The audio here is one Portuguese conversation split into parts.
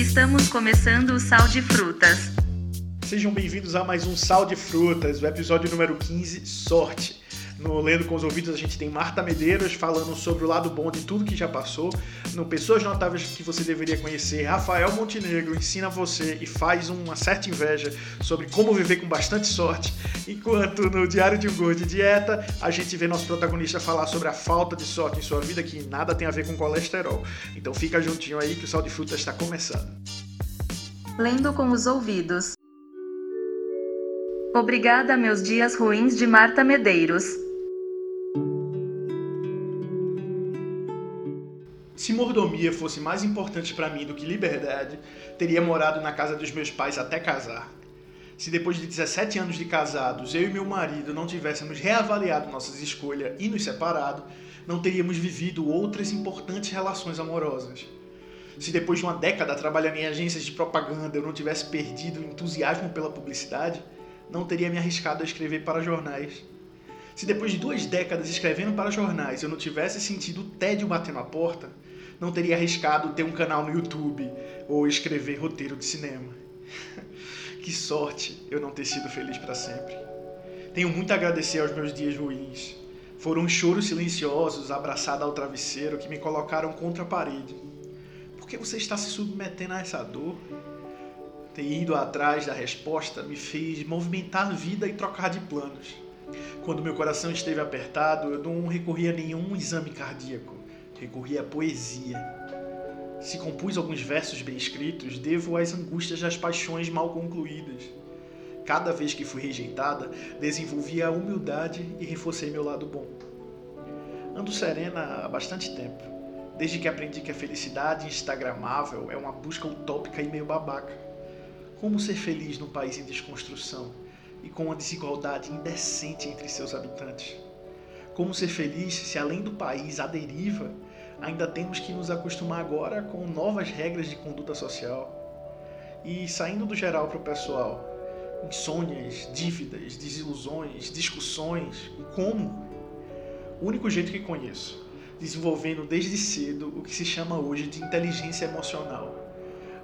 Estamos começando o Sal de Frutas. Sejam bem-vindos a mais um Sal de Frutas, o episódio número 15, Sorte. No Lendo com os Ouvidos a gente tem Marta Medeiros falando sobre o lado bom de tudo que já passou. No Pessoas Notáveis que você deveria conhecer, Rafael Montenegro ensina você e faz uma certa inveja sobre como viver com bastante sorte. Enquanto no Diário de um Gordo Dieta, a gente vê nosso protagonista falar sobre a falta de sorte em sua vida que nada tem a ver com colesterol. Então fica juntinho aí que o Sal de Frutas está começando. Lendo com os ouvidos. Obrigada, meus dias ruins de Marta Medeiros. Se mordomia fosse mais importante para mim do que liberdade, teria morado na casa dos meus pais até casar. Se depois de 17 anos de casados, eu e meu marido não tivéssemos reavaliado nossas escolhas e nos separado, não teríamos vivido outras importantes relações amorosas. Se depois de uma década trabalhando em agências de propaganda eu não tivesse perdido o entusiasmo pela publicidade, não teria me arriscado a escrever para jornais. Se depois de duas décadas escrevendo para jornais eu não tivesse sentido o tédio batendo a porta, não teria arriscado ter um canal no YouTube ou escrever roteiro de cinema. que sorte eu não ter sido feliz para sempre. Tenho muito a agradecer aos meus dias ruins. Foram choros silenciosos abraçados ao travesseiro que me colocaram contra a parede. Por que você está se submetendo a essa dor? Ter ido atrás da resposta me fez movimentar a vida e trocar de planos. Quando meu coração esteve apertado, eu não recorri a nenhum exame cardíaco recorri à poesia. Se compus alguns versos bem escritos, devo às angústias das paixões mal concluídas. Cada vez que fui rejeitada, desenvolvi a humildade e reforcei meu lado bom. Ando serena há bastante tempo, desde que aprendi que a felicidade instagramável é uma busca utópica e meio babaca. Como ser feliz num país em desconstrução e com uma desigualdade indecente entre seus habitantes? Como ser feliz se além do país à deriva ainda temos que nos acostumar agora com novas regras de conduta social. E saindo do geral para o pessoal, insônias, dívidas, desilusões, discussões, como? O único jeito que conheço, desenvolvendo desde cedo o que se chama hoje de inteligência emocional.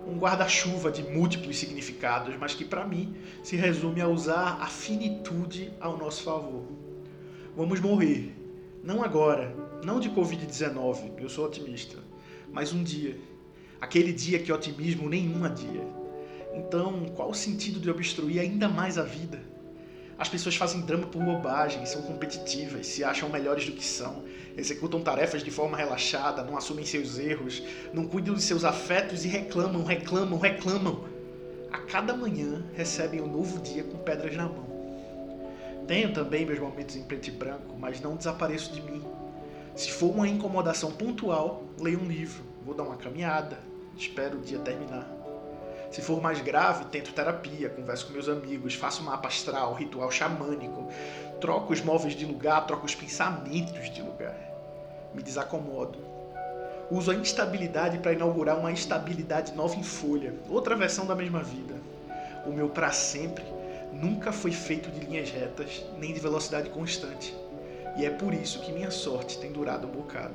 Um guarda-chuva de múltiplos significados, mas que para mim se resume a usar a finitude ao nosso favor. Vamos morrer, não agora, não de Covid-19, eu sou otimista, mas um dia. Aquele dia que otimismo nenhum adia. Então, qual o sentido de obstruir ainda mais a vida? As pessoas fazem drama por bobagem, são competitivas, se acham melhores do que são, executam tarefas de forma relaxada, não assumem seus erros, não cuidam de seus afetos e reclamam, reclamam, reclamam. A cada manhã recebem um novo dia com pedras na mão. Tenho também meus momentos em preto e branco, mas não desapareço de mim. Se for uma incomodação pontual, leio um livro, vou dar uma caminhada, espero o dia terminar. Se for mais grave, tento terapia, converso com meus amigos, faço mapa astral, ritual xamânico, troco os móveis de lugar, troco os pensamentos de lugar. Me desacomodo. Uso a instabilidade para inaugurar uma estabilidade nova em folha, outra versão da mesma vida. O meu para sempre nunca foi feito de linhas retas nem de velocidade constante e é por isso que minha sorte tem durado um bocado.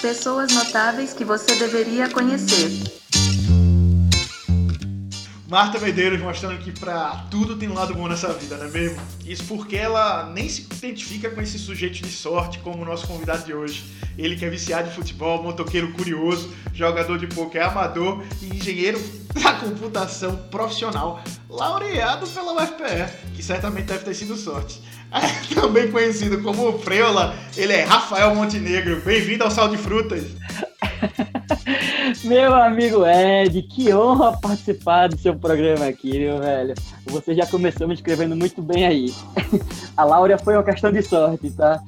Pessoas notáveis que você deveria conhecer. Marta Medeiros mostrando que pra tudo tem um lado bom nessa vida, não é mesmo? Isso porque ela nem se identifica com esse sujeito de sorte como o nosso convidado de hoje. Ele que é viciado de futebol, motoqueiro curioso, jogador de poker amador e engenheiro da computação profissional, laureado pela UFPR, que certamente deve ter sido sorte. É, também conhecido como Freula, ele é Rafael Montenegro. Bem-vindo ao Sal de Frutas. Meu amigo Ed, que honra participar do seu programa aqui, meu velho. Você já começou me escrevendo muito bem aí. A Laura foi uma questão de sorte, tá?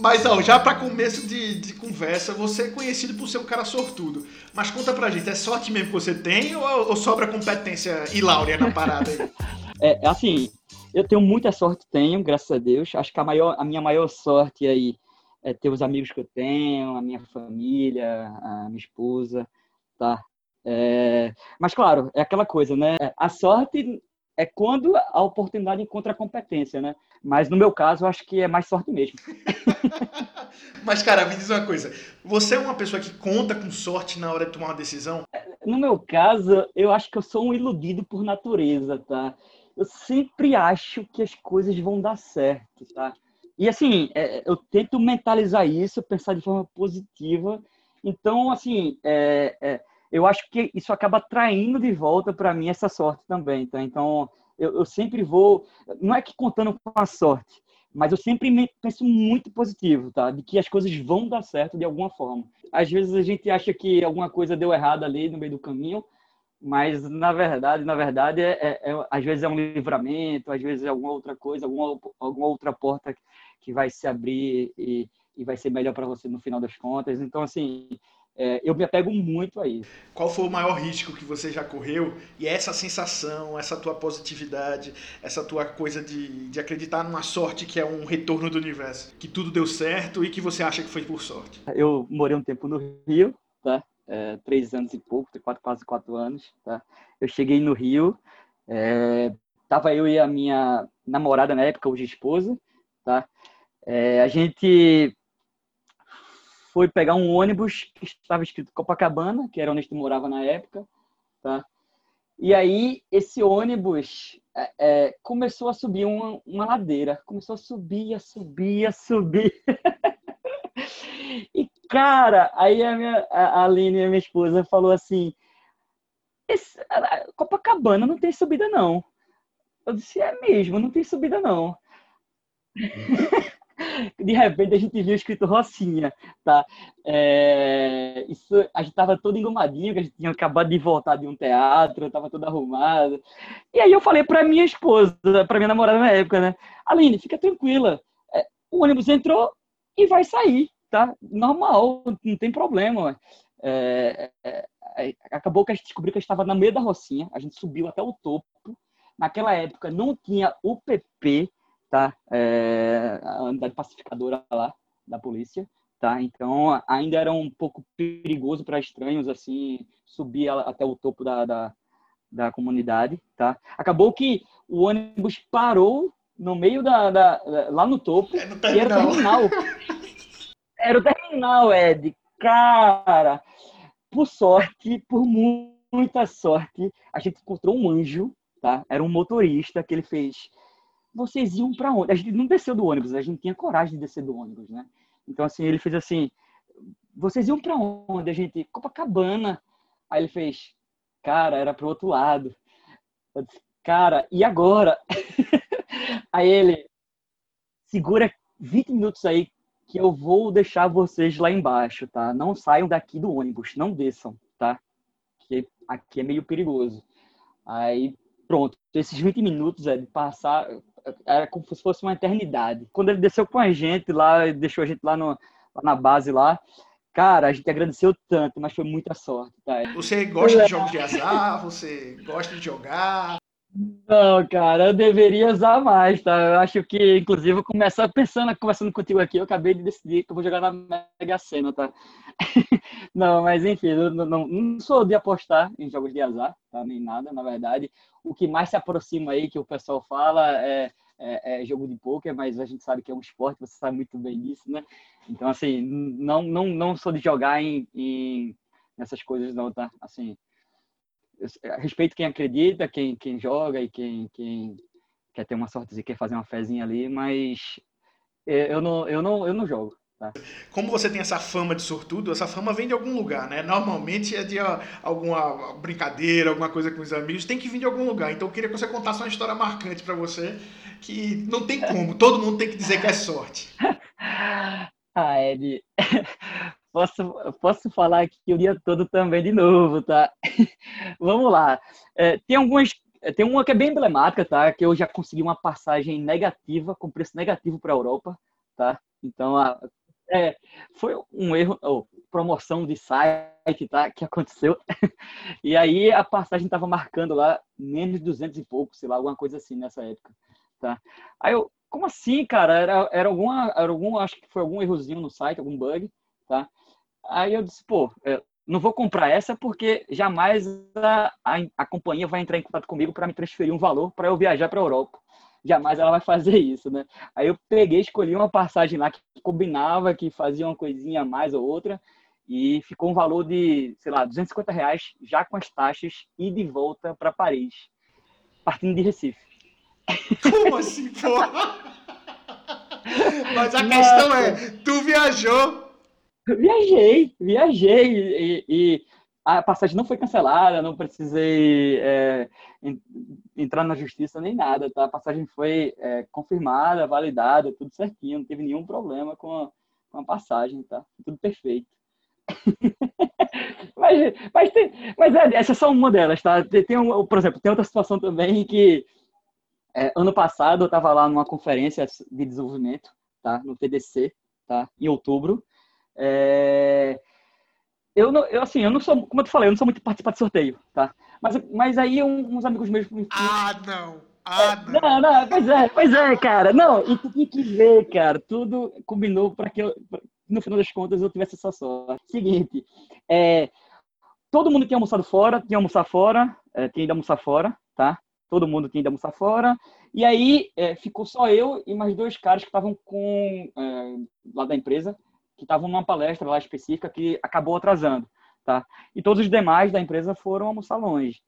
Mas ó, já para começo de, de, conversa, você é conhecido por ser um cara sortudo. Mas conta pra gente, é sorte mesmo que você tem ou, ou sobra competência e Laura na parada aí? é, assim, eu tenho muita sorte, tenho, graças a Deus. Acho que a, maior, a minha maior sorte aí é ter os amigos que eu tenho, a minha família, a minha esposa, tá? É, mas, claro, é aquela coisa, né? A sorte é quando a oportunidade encontra a competência, né? Mas no meu caso, eu acho que é mais sorte mesmo. Mas, cara, me diz uma coisa. Você é uma pessoa que conta com sorte na hora de tomar uma decisão? No meu caso, eu acho que eu sou um iludido por natureza, tá? Eu sempre acho que as coisas vão dar certo, tá? E assim, é, eu tento mentalizar isso, pensar de forma positiva. Então, assim, é, é, eu acho que isso acaba atraindo de volta para mim essa sorte também, tá? Então, eu, eu, sempre vou, não é que contando com a sorte, mas eu sempre penso muito positivo, tá? De que as coisas vão dar certo de alguma forma. Às vezes a gente acha que alguma coisa deu errado ali no meio do caminho, mas na verdade, na verdade, é, é, é às vezes é um livramento, às vezes é alguma outra coisa, alguma, alguma outra porta que vai se abrir e, e vai ser melhor para você no final das contas. Então, assim, é, eu me apego muito a isso. Qual foi o maior risco que você já correu? E essa sensação, essa tua positividade, essa tua coisa de, de acreditar numa sorte que é um retorno do universo, que tudo deu certo e que você acha que foi por sorte? Eu morei um tempo no Rio, tá? É, três anos e pouco, quatro, quase quatro anos, tá? Eu cheguei no Rio, é, tava eu e a minha namorada na época, hoje esposa, tá? É, a gente foi pegar um ônibus que estava escrito Copacabana, que era onde gente morava na época, tá? E aí esse ônibus é, é, começou a subir uma, uma, ladeira, começou a subir, a subir, a subir. e cara, aí a minha a Aline, a minha esposa, falou assim: Copacabana não tem subida não. Eu disse: é mesmo, não tem subida não. de repente a gente viu escrito Rocinha, tá? É, isso, a gente tava todo engomadinho, que a gente tinha acabado de voltar de um teatro, tava todo arrumado. E aí eu falei pra minha esposa, pra minha namorada na época, né? Aline, fica tranquila, é, o ônibus entrou e vai sair, tá? Normal, não tem problema. É, é, é acabou que a gente descobriu que a gente estava no meio da Rocinha, a gente subiu até o topo. Naquela época não tinha UPP, tá? É, a unidade pacificadora lá da polícia, tá? Então ainda era um pouco perigoso para estranhos assim subir até o topo da, da, da, comunidade, tá? Acabou que o ônibus parou no meio da, da lá no topo é no e era o terminal. era o terminal, Ed. Cara, por sorte, por muita sorte, a gente encontrou um anjo, tá? Era um motorista que ele fez vocês iam para onde? A gente não desceu do ônibus, a gente tinha coragem de descer do ônibus, né? Então, assim, ele fez assim: vocês iam para onde? A gente, Copacabana. Aí ele fez, cara, era pro outro lado. Eu disse, cara, e agora? aí ele, segura 20 minutos aí que eu vou deixar vocês lá embaixo, tá? Não saiam daqui do ônibus, não desçam, tá? Que aqui é meio perigoso. Aí, pronto, esses 20 minutos é de passar, era como se fosse uma eternidade. Quando ele desceu com a gente lá, deixou a gente lá, no, lá na base lá, cara, a gente agradeceu tanto, mas foi muita sorte, tá? Você gosta de jogos de azar? Você gosta de jogar? Não, cara, eu deveria usar mais, tá? Eu acho que, inclusive, começar pensando, conversando contigo aqui, eu acabei de decidir que eu vou jogar na Mega Sena, tá? não, mas enfim, eu não, não, não, sou de apostar em jogos de azar, tá? Nem nada, na verdade. O que mais se aproxima aí, que o pessoal fala, é, é, é jogo de pôquer, mas a gente sabe que é um esporte, você sabe muito bem disso, né? Então, assim, não, não, não sou de jogar em, em nessas coisas, não, tá? Assim, respeito quem acredita, quem, quem joga e quem, quem quer ter uma sorte e quer fazer uma fezinha ali, mas é, eu não, eu não, eu não jogo. Tá? Como você tem essa fama de sortudo, essa fama vem de algum lugar, né? Normalmente é de alguma brincadeira, alguma coisa com os amigos, tem que vir de algum lugar. Então eu queria que você contasse uma história marcante para você, que não tem como, todo mundo tem que dizer que é sorte. ah, Ed, posso, posso falar aqui o dia todo também de novo, tá? Vamos lá. É, tem algumas. Tem uma que é bem emblemática, tá? Que eu já consegui uma passagem negativa, com preço negativo para a Europa, tá? Então, a, é, foi um erro, oh, promoção de site, tá? Que aconteceu. e aí a passagem estava marcando lá menos de 200 e pouco, sei lá, alguma coisa assim nessa época, tá? Aí eu, como assim, cara? Era, era alguma, era algum, acho que foi algum errozinho no site, algum bug, tá? Aí eu disse, pô, não vou comprar essa porque jamais a, a, a companhia vai entrar em contato comigo para me transferir um valor para eu viajar para a Europa. Jamais ela vai fazer isso, né? Aí eu peguei, escolhi uma passagem lá que combinava, que fazia uma coisinha a mais ou outra, e ficou um valor de, sei lá, 250 reais, já com as taxas, e de volta para Paris, partindo de Recife. Como assim, porra? Mas a questão é, tu viajou Viajei, viajei e, e, a passagem não foi cancelada, não precisei é, entrar na justiça nem nada, tá? A passagem foi é, confirmada, validada, tudo certinho, não teve nenhum problema com a, com a passagem, tá? Tudo perfeito. mas, mas, tem, mas é, essa é só uma delas, tá? Tem, tem um, por exemplo, tem outra situação também que é, ano passado eu estava lá numa conferência de desenvolvimento, tá? No TDC, tá? Em outubro. É... Eu, não, eu, assim, eu não sou, como eu te falei, eu não sou muito participar de sorteio, tá? Mas, mas aí uns amigos meus... Ah, não! Ah, não. não, não, pois é, pois é, cara. Não, e tu tem que ver, cara. Tudo combinou para que eu, no final das contas, eu tivesse essa sorte. Seguinte, é, todo mundo tinha almoçado fora, tinha almoçar fora, é, tinha ido almoçar fora, tá? Todo mundo tinha ido almoçar fora. E aí é, ficou só eu e mais dois caras que estavam com é, lá da empresa, que estavam numa palestra lá específica que acabou atrasando, tá? E todos os demais da empresa foram almoçar longe.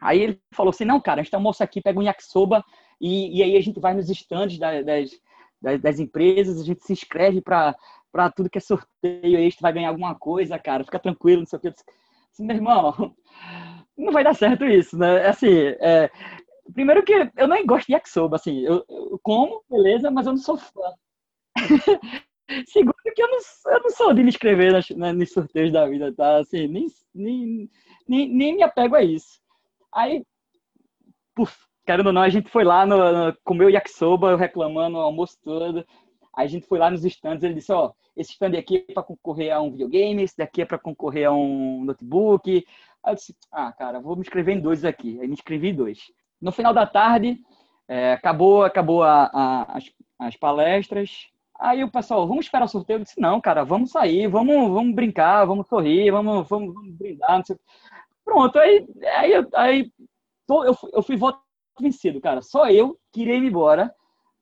Aí ele falou assim, não, cara, a gente almoça aqui, pega um yakisoba e, e aí a gente vai nos estandes das, das, das empresas, a gente se inscreve para tudo que é sorteio, aí a gente vai ganhar alguma coisa, cara, fica tranquilo, não sei o que. Assim, meu irmão, não vai dar certo isso, né? Assim, é, primeiro que eu nem gosto de yakisoba, assim, eu, eu como, beleza, mas eu não sou fã. Segundo que eu não, eu não sou de me inscrever né, nos sorteios da vida, tá? Assim, nem, nem, nem, nem me apego a isso. Aí, puf, querendo ou não, a gente foi lá, no, no, comeu yakisoba, reclamando o almoço todo. Aí a gente foi lá nos stands, ele disse, ó, esse stand aqui é para concorrer a um videogame, esse daqui é para concorrer a um notebook. Aí eu disse, ah, cara, vou me inscrever em dois aqui. Aí me inscrevi em dois. No final da tarde, é, acabou, acabou a, a, as, as palestras, Aí o pessoal, vamos esperar o sorteio? Eu disse, não, cara, vamos sair, vamos, vamos brincar, vamos sorrir, vamos, vamos, vamos brindar, não sei. Pronto, aí, aí, aí eu, eu fui voto vencido, cara. Só eu queria ir embora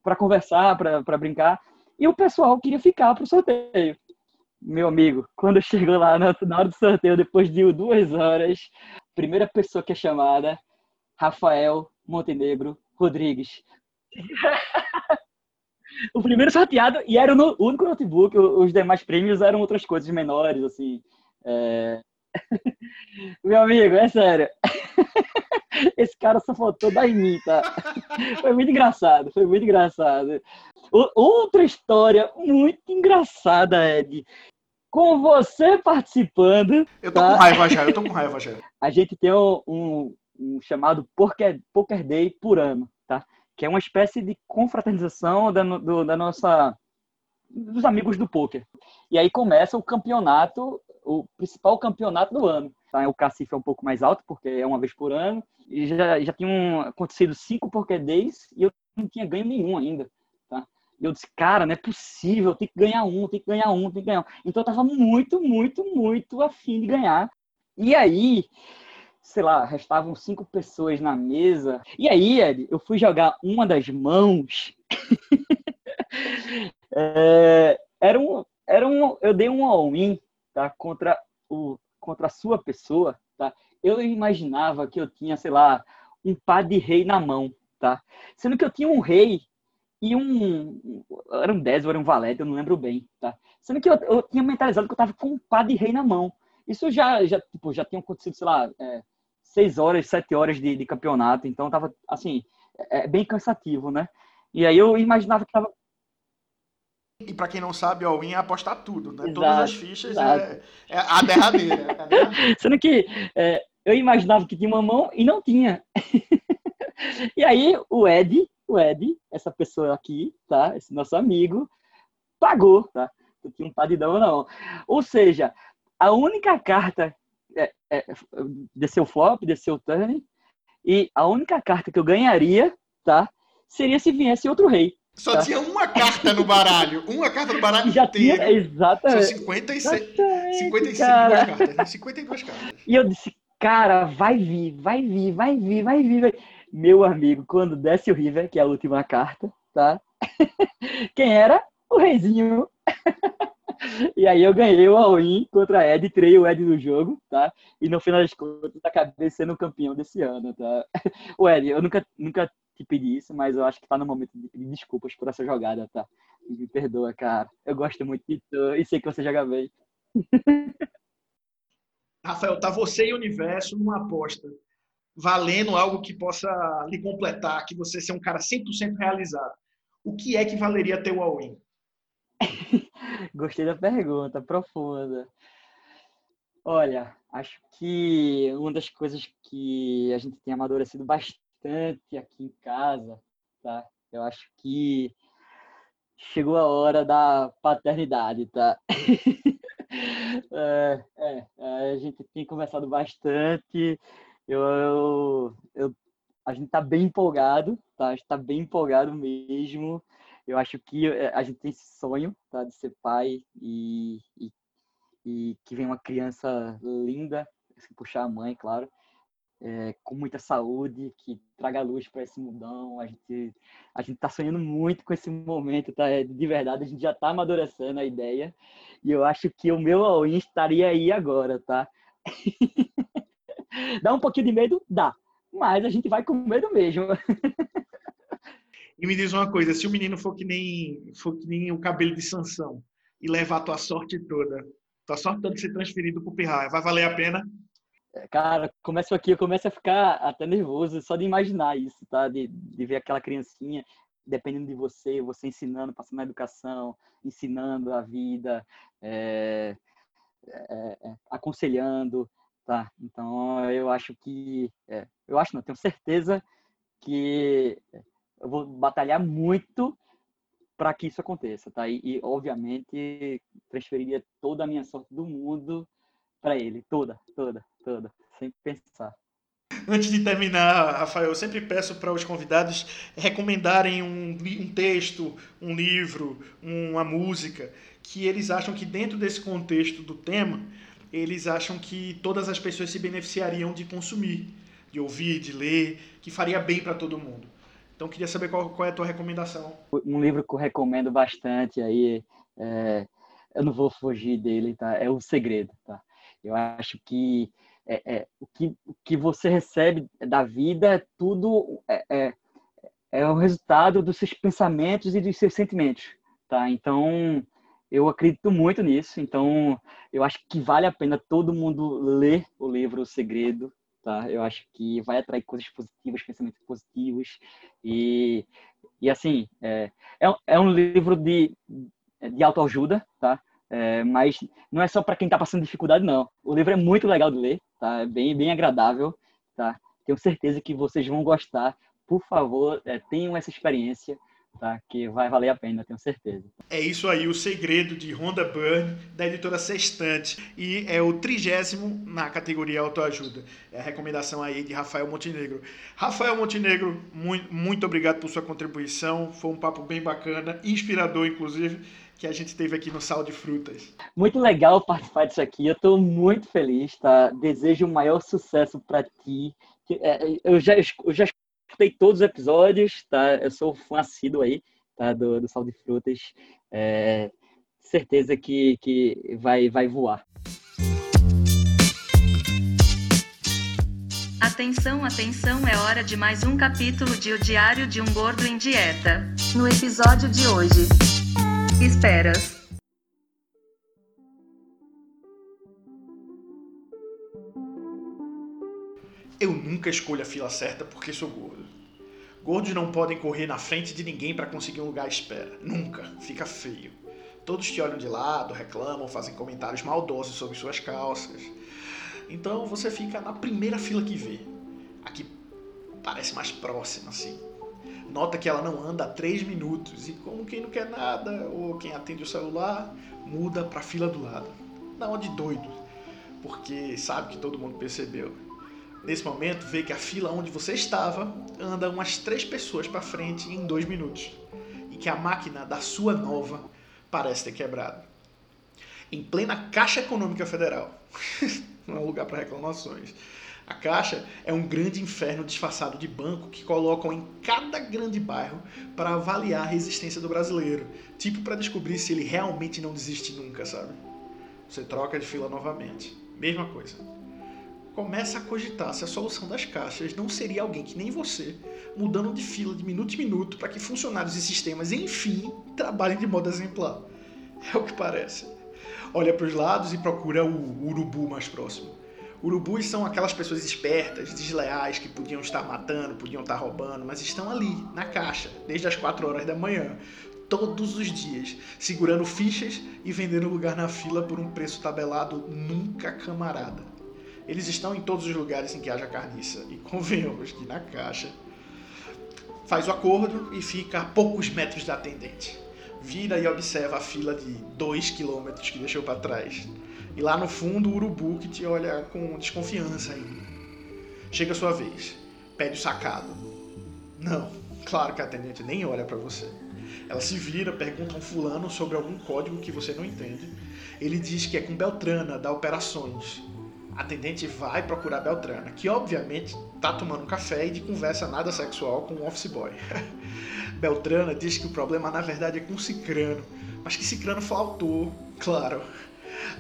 para conversar, para brincar, e o pessoal queria ficar pro sorteio. Meu amigo, quando chegou lá na, na hora do sorteio, depois de duas horas, primeira pessoa que é chamada, Rafael Montenegro Rodrigues. o primeiro sorteado, e era o único notebook, os demais prêmios eram outras coisas menores, assim. É... Meu amigo, é sério. Esse cara só faltou dar em mim, tá? Foi muito engraçado, foi muito engraçado. Outra história muito engraçada, Ed. Com você participando. Eu tô tá? com raiva já, eu tô com raiva já. A gente tem um, um, um chamado Poker, Poker Day por ano, tá? Que é uma espécie de confraternização da, do, da nossa dos amigos do poker. E aí começa o campeonato, o principal campeonato do ano. Tá? O cacife é um pouco mais alto, porque é uma vez por ano. E já, já tinham acontecido cinco Poker Days e eu não tinha ganho nenhum ainda. Tá? E eu disse, cara, não é possível, tem que ganhar um, tem que ganhar um, tem que ganhar um. Então eu tava muito, muito, muito afim de ganhar. E aí, sei lá, restavam cinco pessoas na mesa. E aí, Ed, eu fui jogar uma das mãos. é, era um, era um, eu dei um all-in, tá, contra o, contra a sua pessoa, tá. Eu imaginava que eu tinha, sei lá, um par de rei na mão, tá. Sendo que eu tinha um rei e um, era um 10 ou era um valete, eu não lembro bem, tá. Sendo que eu, eu tinha mentalizado que eu tava com um par de rei na mão. Isso já, já, tipo, já tinha acontecido, sei lá, é, seis horas, sete horas de, de campeonato, então tava, assim, é, é bem cansativo, né? E aí eu imaginava que tava e para quem não sabe, o win é apostar tudo, né? Exato, Todas as fichas é, é, a derradeira. É a derradeira. Sendo que é, eu imaginava que tinha uma mão e não tinha. e aí o Ed, o Ed, essa pessoa aqui, tá? Esse nosso amigo, pagou, tá? Eu tinha um padidão não. Ou seja, a única carta é, é, desceu flop, desceu turn, e a única carta que eu ganharia, tá? Seria se viesse outro rei. Só tá? tinha uma carta no baralho. Uma carta no baralho Já inteiro. Tinha, exatamente. São 56. Exatamente. Exatamente. 52 cara. cartas, né? 52 cartas. E eu disse, cara, vai vir, vai vir, vai vir, vai vir. Vai... Meu amigo, quando desce o River, que é a última carta, tá? Quem era? O reizinho. E aí eu ganhei o all-in contra Ed, trei o Ed no jogo, tá? E no final das contas, acabei sendo campeão desse ano, tá? O Ed, eu nunca, nunca te pedi isso, mas eu acho que tá no momento de pedir desculpas por essa jogada, tá? Me perdoa, cara. Eu gosto muito de tu e sei que você joga bem. Rafael, tá você e o universo numa aposta, valendo algo que possa lhe completar, que você seja um cara 100% realizado. O que é que valeria ter o all-in? Gostei da pergunta, profunda. Olha, acho que uma das coisas que a gente tem amadurecido bastante aqui em casa, tá? Eu acho que chegou a hora da paternidade, tá? é, é, a gente tem conversado bastante. Eu, eu, eu, a gente tá bem empolgado, tá? A gente tá bem empolgado mesmo. Eu acho que eh, a gente tem esse sonho, tá? De ser pai e, e, e que vem uma criança linda, se puxar a mãe, claro, é, com muita saúde, que traga luz para esse mundão. A gente a gente está sonhando muito com esse momento, tá? É, de verdade, a gente já está amadurecendo a ideia. E eu acho que o meu all-in estaria aí agora, tá? Dá um pouquinho de medo? Dá. Mas a gente vai com medo mesmo. E me diz uma coisa, se o menino for que nem, for que nem o cabelo de Sansão e levar a tua sorte toda, tua sorte toda de ser transferido pro Pirraia, vai valer a pena? Cara, começo aqui, eu começo a ficar até nervoso só de imaginar isso, tá? De, de ver aquela criancinha, dependendo de você, você ensinando, passando a educação, ensinando a vida, é, é, é, aconselhando, tá? Então, eu acho que, é, eu acho não, tenho certeza que eu vou batalhar muito para que isso aconteça, tá? E, e, obviamente transferiria toda a minha sorte do mundo para ele, toda, toda, toda, sem pensar. Antes de terminar, Rafael, eu sempre peço para os convidados recomendarem um, um texto, um livro, uma música que eles acham que dentro desse contexto do tema, eles acham que todas as pessoas se beneficiariam de consumir, de ouvir, de ler, que faria bem para todo mundo. Então, queria saber qual, qual, é a tua recomendação. Um livro que eu recomendo bastante aí, é, eu não vou fugir dele, tá? É O Segredo, tá? Eu acho que é, é, o que, o que você recebe da vida é tudo é, é, é o resultado dos seus pensamentos e dos seus sentimentos, tá? Então, eu acredito muito nisso. Então, eu acho que vale a pena todo mundo ler o livro O Segredo, tá? Eu acho que vai atrair coisas positivas, pensamentos positivos e, e assim, é, é, é um livro de, de autoajuda, tá? É, mas não é só para quem está passando dificuldade, não. O livro é muito legal de ler, tá? É bem, bem agradável, tá? Tenho certeza que vocês vão gostar. Por favor, é, tenham essa experiência tá? Que vai valer a pena, tenho certeza. É isso aí, o segredo de Rhonda Byrne, da editora Sextante, e é o trigésimo na categoria autoajuda. É a recomendação aí de Rafael Montenegro. Rafael Montenegro, muito, muito obrigado por sua contribuição, foi um papo bem bacana, inspirador, inclusive, que a gente teve aqui no Sal de Frutas. Muito legal participar disso aqui, eu estou muito feliz, tá? Desejo o maior sucesso para ti. É, eu já, eu já escutei todos os episódios, tá? Eu sou fã assíduo aí, tá? Do, do Sal de Frutas. É, certeza que, que vai, vai voar. Atenção, atenção, é hora de mais um capítulo de O Diário de um Gordo em Dieta. No episódio de hoje. Esperas. Eu nunca escolho a fila certa porque sou gordo. Gordos não podem correr na frente de ninguém para conseguir um lugar à espera. Nunca. Fica feio. Todos te olham de lado, reclamam, fazem comentários maldosos sobre suas calças. Então você fica na primeira fila que vê. Aqui parece mais próxima, assim. Nota que ela não anda há três minutos e, como quem não quer nada ou quem atende o celular, muda para a fila do lado. Não, de doido, porque sabe que todo mundo percebeu. Nesse momento, vê que a fila onde você estava anda umas três pessoas para frente em dois minutos e que a máquina da sua nova parece ter quebrado. em plena Caixa Econômica Federal. Não é um lugar para reclamações. A Caixa é um grande inferno disfarçado de banco que colocam em cada grande bairro para avaliar a resistência do brasileiro, tipo para descobrir se ele realmente não desiste nunca, sabe? Você troca de fila novamente. Mesma coisa. Começa a cogitar se a solução das caixas não seria alguém que nem você, mudando de fila de minuto em minuto para que funcionários e sistemas, enfim, trabalhem de modo exemplar. É o que parece. Olha para os lados e procura o urubu mais próximo. Urubus são aquelas pessoas espertas, desleais, que podiam estar matando, podiam estar roubando, mas estão ali, na caixa, desde as 4 horas da manhã, todos os dias, segurando fichas e vendendo lugar na fila por um preço tabelado nunca camarada. Eles estão em todos os lugares em que haja carniça, e convenhamos que na caixa faz o acordo e fica a poucos metros da atendente. Vira e observa a fila de 2 quilômetros que deixou para trás e lá no fundo, o urubu que te olha com desconfiança ainda. Chega a sua vez. Pede o sacado. Não, claro que a atendente nem olha para você. Ela se vira, pergunta a um fulano sobre algum código que você não entende. Ele diz que é com Beltrana, da Operações. A atendente vai procurar Beltrana, que obviamente tá tomando um café e de conversa nada sexual com o um office boy. Beltrana diz que o problema na verdade é com Cicrano, mas que Cicrano faltou, claro.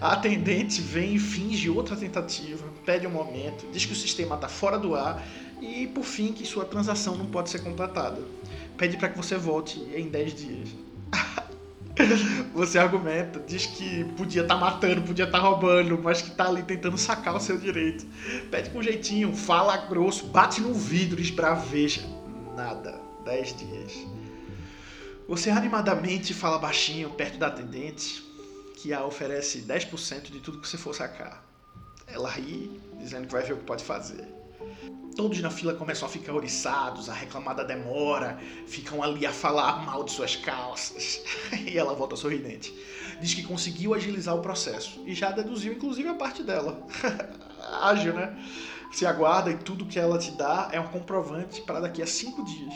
A atendente vem e finge outra tentativa, pede um momento, diz que o sistema está fora do ar e, por fim, que sua transação não pode ser completada. Pede para que você volte em 10 dias. Você argumenta, diz que podia estar tá matando, podia estar tá roubando, mas que está ali tentando sacar o seu direito. Pede com jeitinho, fala grosso, bate no vidro, esbraveja. Nada. 10 dias. Você animadamente fala baixinho perto da atendente, que a oferece 10% de tudo que você for sacar. Ela ri, dizendo que vai ver o que pode fazer. Todos na fila começam a ficar oriçados, a reclamar da demora, ficam ali a falar mal de suas calças. e ela volta sorridente. Diz que conseguiu agilizar o processo e já deduziu inclusive a parte dela. Ágil, né? Se aguarda e tudo que ela te dá é um comprovante para daqui a cinco dias.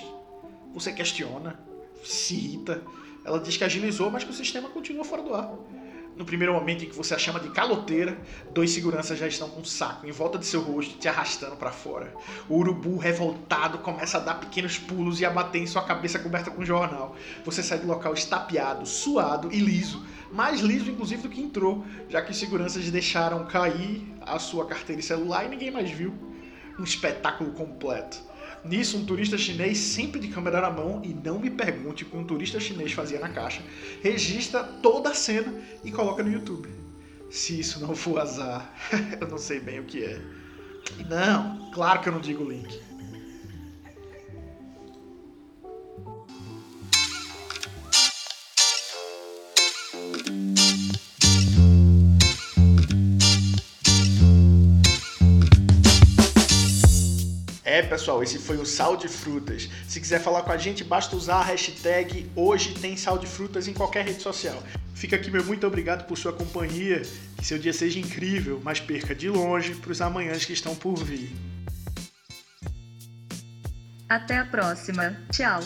Você questiona, se irrita. Ela diz que agilizou, mas que o sistema continua fora do ar. No primeiro momento em que você a chama de caloteira, dois seguranças já estão com um saco em volta de seu rosto, te arrastando para fora. O urubu, revoltado, começa a dar pequenos pulos e a bater em sua cabeça coberta com jornal. Você sai do local estapeado, suado e liso, mais liso inclusive do que entrou, já que os seguranças deixaram cair a sua carteira e celular e ninguém mais viu. Um espetáculo completo. Nisso, um turista chinês, sempre de câmera na mão, e não me pergunte o que um turista chinês fazia na caixa, registra toda a cena e coloca no YouTube. Se isso não for azar, eu não sei bem o que é. E não, claro que eu não digo o link. Pessoal, esse foi o Sal de Frutas. Se quiser falar com a gente, basta usar a hashtag Hoje Tem Sal de Frutas em qualquer rede social. Fica aqui meu muito obrigado por sua companhia, que seu dia seja incrível, mas perca de longe para os amanhãs que estão por vir. Até a próxima. Tchau.